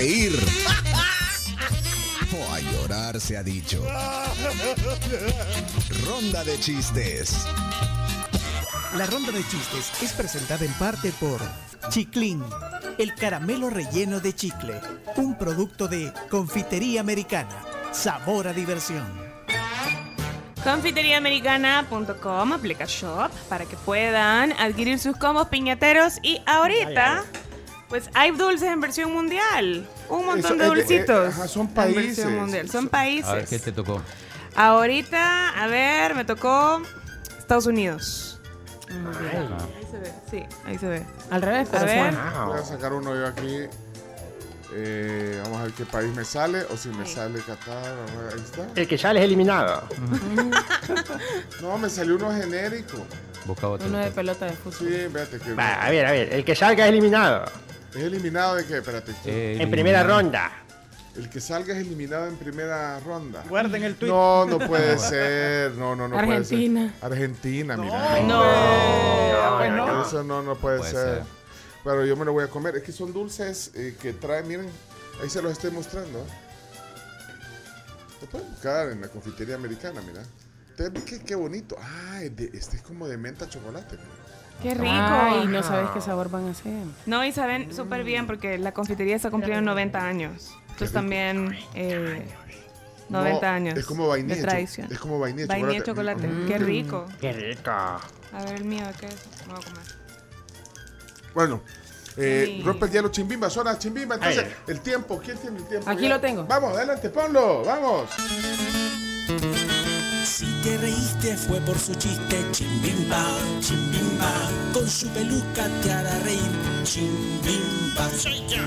reír o a llorar se ha dicho. Ronda de chistes. La ronda de chistes es presentada en parte por Chiclin, el caramelo relleno de chicle, un producto de confitería americana. Sabor a diversión. Confiteriaamericana.com aplica shop para que puedan adquirir sus combos piñateros y ahorita pues hay dulces en versión mundial. Un montón Eso, de eh, eh, dulcitos. ajá, son en países. versión mundial. Son A ver, países. ¿qué te tocó? Ahorita, a ver, me tocó Estados Unidos. Ahí se ve, sí, ahí se ve. Al revés, A pero ver. suena. Voy a sacar uno yo aquí. Eh, vamos a ver qué país me sale o si me sale Qatar. a ver, Ahí está. El que sale es eliminado. No, me salió uno genérico. Busca otro. Uno de pelota de fútbol. Sí, espérate que Va, a ver, a ver. El que salga es eliminado. Es eliminado de qué, espérate. Eh, En primera ronda. El que salga es eliminado en primera ronda. Guarden el tweet. No, no puede ser. No, no, no Argentina. puede ser. Argentina, mira. No. pues no. Eso no, no puede, Puede ser. ser. Pero yo me lo voy a comer. Es que son dulces eh, que traen, miren, ahí se los estoy mostrando. Lo pueden buscar en la confitería americana, mira. Qué, qué bonito. Ah, de- este es como de menta chocolate. mira. Qué rico. Ay, no sabes qué sabor van a hacer. No, y saben súper bien porque la confitería está cumpliendo 90 años. Entonces también eh, 90 No, años Es como vainilla. de tradición. Es como vainilla, Vainilla de chocolate. Qué rico. Qué rico. A ver el mío, ¿qué es? Me voy a comer. Bueno, eh, Sí. rompe el hielo Chimbimba, zona Chimbimba. Entonces, el tiempo, ¿quién tiene el tiempo? Aquí Ya. lo tengo. Vamos, adelante, ponlo, vamos. Si te reíste fue por su chiste, chimbimba, chimbimba, con su peluca te hará reír, chimbimba. Soy yo.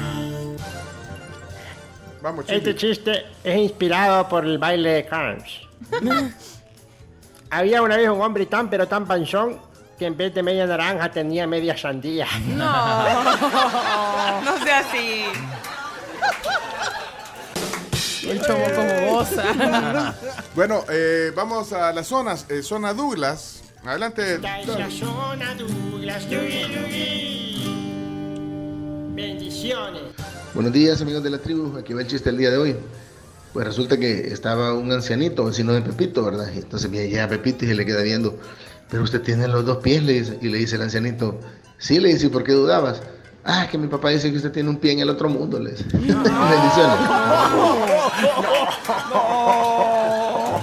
Vamos, Este chiste es inspirado por el baile de Carnes. Había una vez un hombre tan pero tan panzón que en vez de media naranja tenía media sandía. No sea así. Él tomó como goza. Bueno, eh, vamos a las zonas. eh, zona Douglas. Adelante. zona Douglas, Bendiciones. Buenos días amigos de la tribu, aquí va el chiste el día de hoy. Pues resulta que estaba un ancianito, vecino de Pepito, ¿verdad? Y entonces viene llega Pepito y se le queda viendo. Pero usted tiene los dos pies, le dice, y le dice el ancianito. Sí, le dice, ¿y por qué dudabas? Ah, que mi papá dice que usted tiene un pie en el otro mundo, le dice. Bendiciones.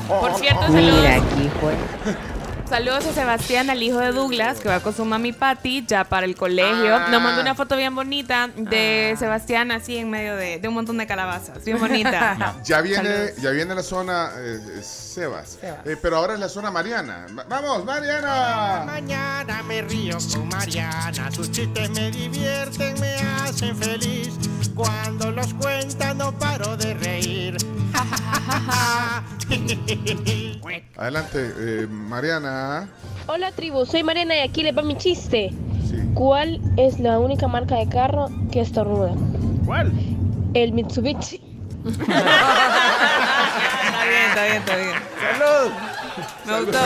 Por cierto, saludos. Saludos a Sebastián, al hijo de Douglas, que va con su mami Patty ya para el colegio. Ah. Nos mandó una foto bien bonita de Sebastián así en medio de, de un montón de calabazas. Bien bonita. Ya viene, Saludos. ya viene la zona eh, eh, Sebas. Sebas. Eh, pero ahora es la zona Mariana. Va- Vamos, Mariana. Mañana me río con Mariana, sus chistes me divierten, me hacen feliz. Cuando los cuenta no paro de reír. Adelante, eh, Mariana. Hola tribu, soy Mariana y aquí le va mi chiste. Sí. ¿Cuál es la única marca de carro que estornuda? ¿Cuál? El Mitsubishi. Está bien, está bien, está bien. ¡Salud! Me gustó.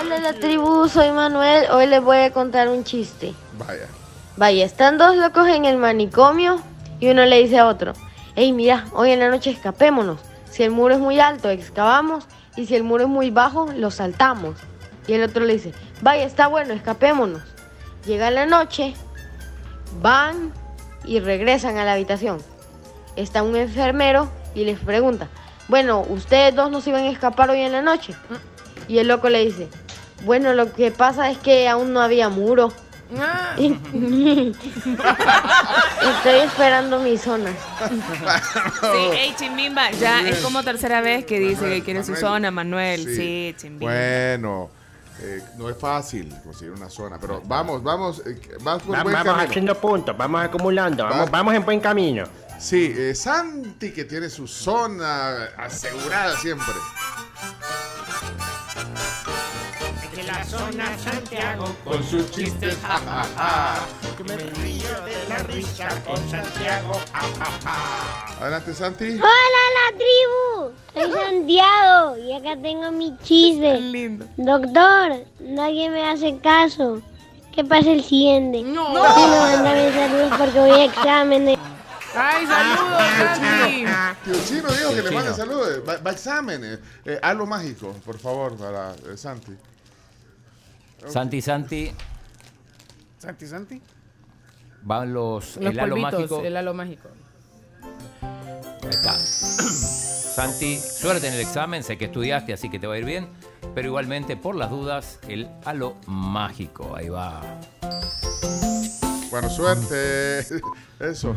Hola la tribu, soy Manuel. Hoy les voy a contar un chiste. Vaya. Vaya, están dos locos en el manicomio y uno le dice a otro, hey mira, hoy en la noche escapémonos. Si el muro es muy alto, excavamos y si el muro es muy bajo, lo saltamos. Y el otro le dice, vaya, está bueno, escapémonos. Llega la noche, van y regresan a la habitación. Está un enfermero y les pregunta, bueno, ¿ustedes dos no se iban a escapar hoy en la noche? Y el loco le dice, bueno, lo que pasa es que aún no había muro. Estoy esperando mi zona. Sí, hey, Chimbimba, ya es como tercera vez que dice que quiere su Manuel. zona, Manuel. Sí, Chimbimba. Bueno, eh, no es fácil conseguir una zona, pero vamos, vamos, eh, vas por Va- buen vamos camino. haciendo puntos, vamos acumulando, vamos, Va. vamos en buen camino. Sí, eh, Santi que tiene su zona asegurada siempre. Zona Santiago, Con sus chistes, jajaja. que me río de la risa con Santiago. Adelante, Santi. ¡Hola la tribu! Soy Santiago y acá tengo mi chiste. lindo. Doctor, nadie me hace caso. ¿Qué pasa el siguiente? No. Me manda mis saludos porque voy a exámenes. Ay, saludos, Santi. Tío Chino dijo que le mande saludos. Va, va a exámenes. Eh, halo mágico, por favor, para eh, Santi. Santi, Santi, Santi, Santi. van los, Los el halo mágico. el halo mágico. Ahí está. Santi, suerte en el examen, sé que estudiaste, así que te va a ir bien. Pero igualmente, por las dudas, el halo mágico. Ahí va. Bueno, suerte. Eso.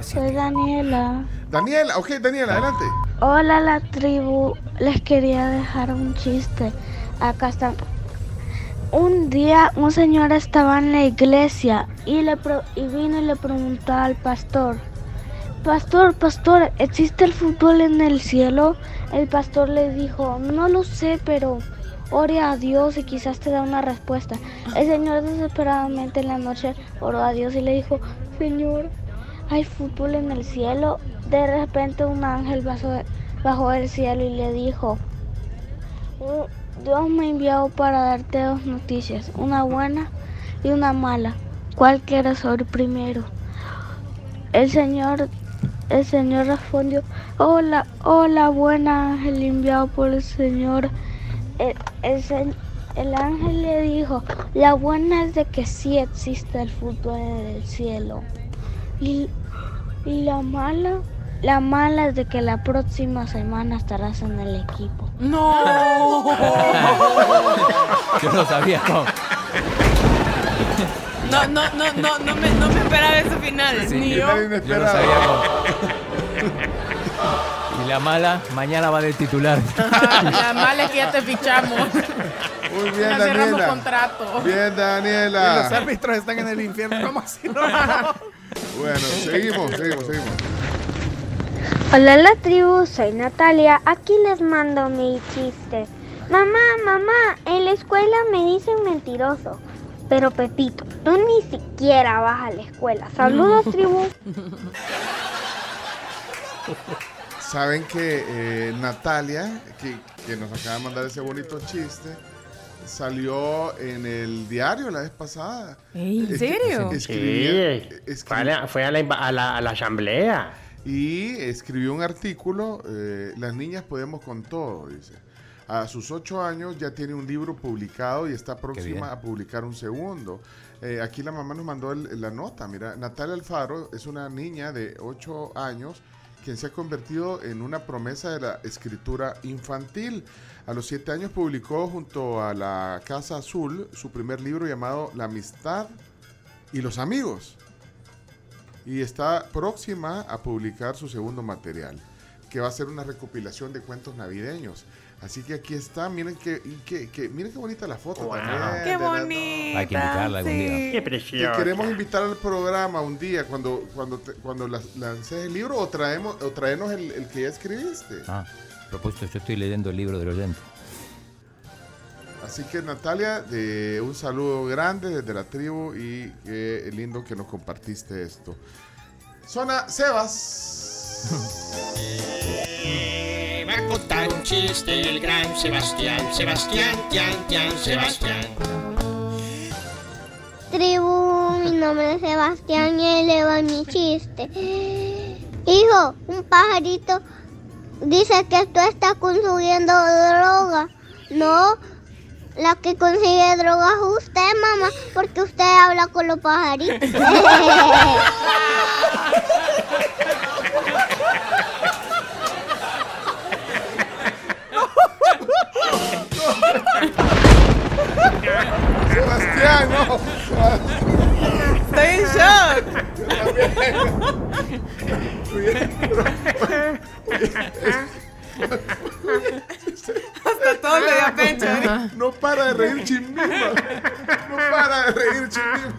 Soy Daniela. Daniela, ok, Daniela, adelante. Hola la tribu, les quería dejar un chiste. Acá está. Un día un señor estaba en la iglesia y, le y vino y le preguntó al pastor, Pastor, pastor, ¿existe el fútbol en el cielo? El pastor le dijo, no lo sé, pero ore a Dios y quizás te da una respuesta. El señor desesperadamente en la noche oró a Dios y le dijo, Señor, hay fútbol en el cielo. De repente un ángel bajó, bajó del cielo y le dijo, "Oh, Dios me envió para darte dos noticias, una buena y una mala. ¿Cuál quieres oír primero? El Señor, el Señor respondió, hola, hola, buena ángel enviado por el Señor. El, el el ángel le dijo, la buena es de que sí existe el fútbol en el cielo. Y, y la mala, la mala es de que la próxima semana estarás en el equipo. No. Yo no sabía cómo. No, no, no, no, no me, no me esperaba ese final. Sí, Ni yo yo. No sabía cómo. Y la mala, mañana va de titular. La mala es que ya te fichamos. Muy bien, Ya cerramos Daniela. contrato. Bien, Y los Daniela. árbitros están en el infierno. ¿Cómo así? No. Bueno, seguimos, seguimos, seguimos. Hola la tribu, soy Natalia. Aquí les mando mi chiste. Mamá, mamá, en la escuela me dicen mentiroso. Pero Pepito, tú ni siquiera vas a la escuela. Saludos, tribu. Saben que eh, Natalia, que, que nos acaba de mandar ese bonito chiste, salió en el diario la vez pasada. ¿en Es- serio? escribía- Sí, fue a la, fue a la, a la- a la asamblea. Y escribió un artículo, eh, Las niñas podemos con todo, dice. A sus ocho años ya tiene un libro publicado y está próxima a publicar un segundo. Eh, aquí la mamá nos mandó el- la nota, mira, Natalia Alfaro es una niña de ocho años quien se ha convertido en una promesa de la escritura infantil. A los siete años publicó junto a la Casa Azul su primer libro llamado La amistad y los amigos y está próxima a publicar su segundo material, que va a ser una recopilación de cuentos navideños. Así que aquí está, miren que, y que, que- miren qué bonita la foto Wow. también. Qué bonita. Hay que invitarla algún día. Qué Te precioso. queremos invitar al programa un día cuando cuando te- cuando la- lances el libro o traemos o traemos el, el que ya escribiste. Ah, propuesto, yo estoy leyendo el libro del oyente. Así que Natalia, de un saludo grande desde la tribu y qué lindo que nos compartiste esto. Zona Sebas. Eh, Va a contar un chiste el gran Sebastián, Sebastián, Tian, Tian, Sebastián. Tribu, mi nombre es Sebastián y le va mi chiste. Hijo, un pajarito dice que tú estás consumiendo droga. No, la que consigue droga es usted, mamá, porque usted habla con los pajaritos. Sebastián, no. Estoy en shock. Hasta todo me dio pecho. ¿eh? No para de reír chimbima. No para de reír chimbima.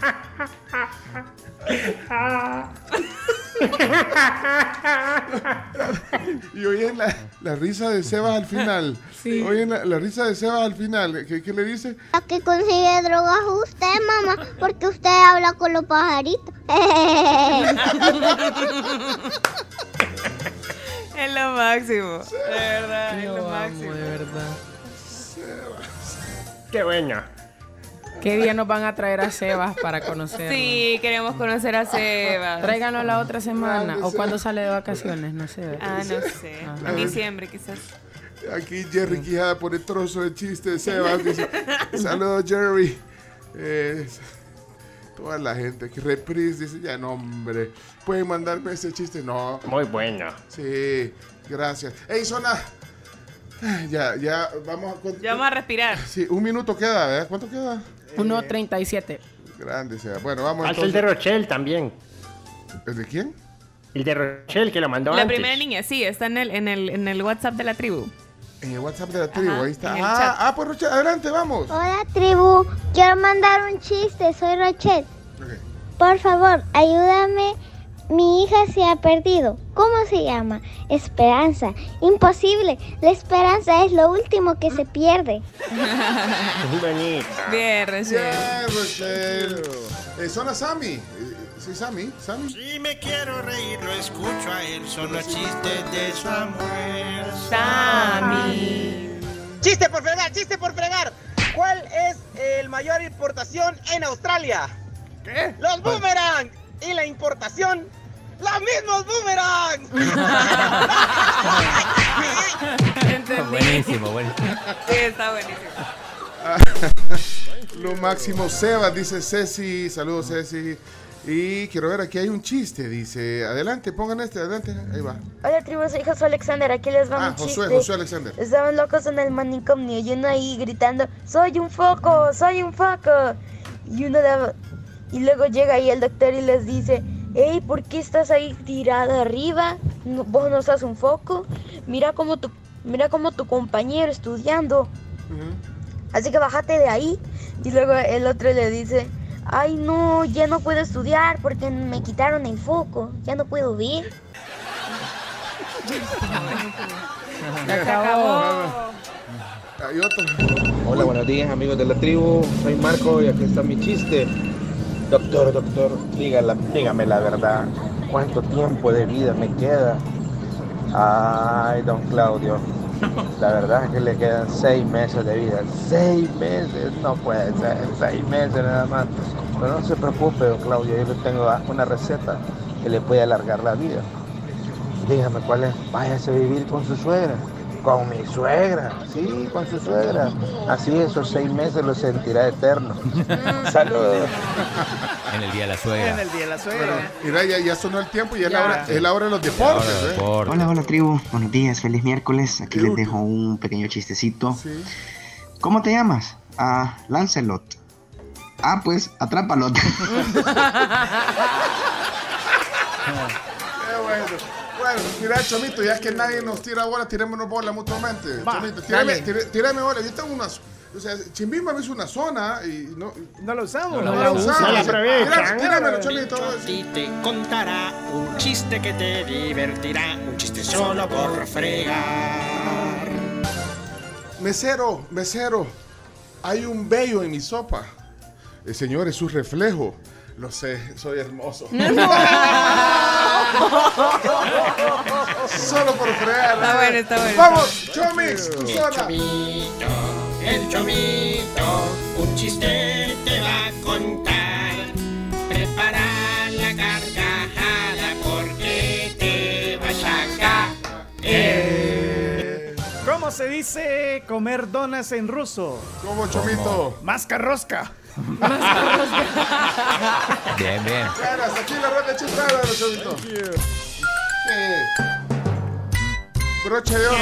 Y oyen la, la risa de Sebas al final. Sí. Oyen la, la risa de Sebas al final. ¿Qué, qué le dice? La que consigue droga es usted, mamá, porque usted habla con los pajaritos. Es lo máximo. De verdad, es Lo máximo. de verdad. Qué bueno. ¿Qué día nos van a traer a Sebas para conocerlo? Sí, queremos conocer a Sebas. Tráiganlo la otra semana. ¿O cuando sale de vacaciones? No sé. Ah, no sé. En diciembre quizás. Aquí Jerry Quijada pone trozo de chiste de Sebas. Dice, saludos Jerry. Eh, toda la gente que reprise dice, ya no hombre. ¿Pueden mandarme ese chiste? No. Muy bueno. Sí, gracias. Ey, Zona. Ya, ya, vamos a... Ya vamos a respirar. Sí, un minuto queda, ¿verdad? ¿Cuánto queda? 1.37. Grande sea. Bueno, vamos Falta el de Rochelle también. ¿El de quién? El de Rochelle, que lo mandó La antes. primera niña, sí, está en el, en el, en el WhatsApp de la tribu. En el WhatsApp de la tribu, Ajá, ahí está. Ah, ah, pues Rochelle, adelante, vamos. Hola tribu, quiero mandar un chiste, soy Rochelle. Por favor, ayúdame. Mi hija se ha perdido. ¿Cómo se llama? Esperanza. Imposible. La esperanza es lo último que se pierde. Bien, Rochelle. Bien, Rochelle. Eh, Zona Sammy. Eh, Sí, Sammy. Sammy. Si me quiero reír, lo escucho a él. Son los chistes de Samuel. Sammy. Chiste por fregar, chiste por fregar. ¿Cuál es el mayor importación en Australia? ¿Qué? Los boomerang. Y la importación, los mismos boomerang. Buenísimo, buenísimo. Sí, está buenísimo. Lo máximo Sebas, dice Ceci. Saludos, Ceci. Y quiero ver, aquí hay un chiste, dice. Adelante, pongan este, adelante. Ahí va. Hola tribu, soy Josué Alexander, aquí les va Ah, un chiste. Josué, Josué Alexander. Estaban locos en el manicomio y uno ahí gritando, soy un foco, soy un foco. Y uno daba- y luego llega ahí el doctor y les dice, hey, ¿por qué estás ahí tirado arriba? No- ¿Vos no sos un foco? Mira como tu, mira como tu compañero estudiando. Así que bájate de ahí. Y luego el otro le dice, ay no, ya no puedo estudiar porque me quitaron el foco, ya no puedo ver. Se acabó. Hay otro. Hola, buenos días amigos de la tribu, soy Marco y aquí está mi chiste. Doctor, doctor, dígala, dígame la verdad, ¿cuánto tiempo de vida me queda? Ay, don Claudio, la verdad es que le quedan seis meses de vida. Seis meses, no puede ser, seis meses nada más. Pero no se preocupe, don Claudio, yo le tengo una receta que le puede alargar la vida. Dígame cuál es, váyase a vivir con su suegra. Con mi suegra, sí, con su suegra. Así esos seis meses los sentirá eterno. Saludos. En el día de la suegra. En el día de la suegra. Bueno, mira, ya, ya sonó el tiempo y es la Ya. hora, es la hora de los deportes. ¿eh? deporte. Hola, hola tribu, buenos días, feliz miércoles. Aquí les dejo un pequeño chistecito. Sí. ¿Cómo te llamas? Ah, Lancelot. Ah, pues, atrápalo. Qué bueno. Bueno, mira, Chomito, ya que nadie nos tira bola, tirémonos bola mutuamente. Va, Chomito, tírame, tire- tírame bola. Yo tengo una. O sea, Chimbimba me hizo una zona y no. No lo usamos. No, No, la lo usamos. No la aprovechan. tírame- Tíramelo, Chomito. Y te contará un chiste que te divertirá. Un chiste solo por fregar. Mesero, mesero, hay un vello en mi sopa. El señor es su reflejo. Lo sé, soy hermoso. Solo por fregar. Está bueno, está bueno. Vamos, Chomix, tu El zona. chomito, el chomito, un chiste te va a contar. Prepara la carcajada porque te vas a caer. ¿Cómo se dice comer donas en ruso? ¿Cómo, Chomito? Mascarrosca. Bien, bien. Claro, hasta aquí la ronda chiflada, Chomito. Sí. Broche de oro.